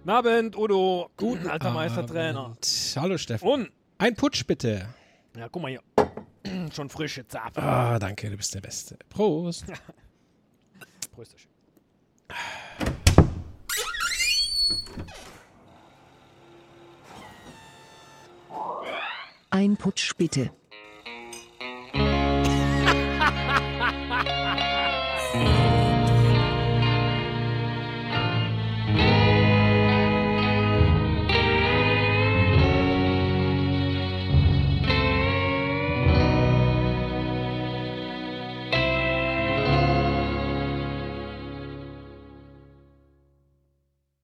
Guten Abend, Udo. Guten alter Meistertrainer. Hallo Steffen. Und? Ein Putsch bitte. Ja, guck mal hier. Schon frische Zapfen. Ah, danke, du bist der Beste. Prost. Prost. Ein Putsch bitte.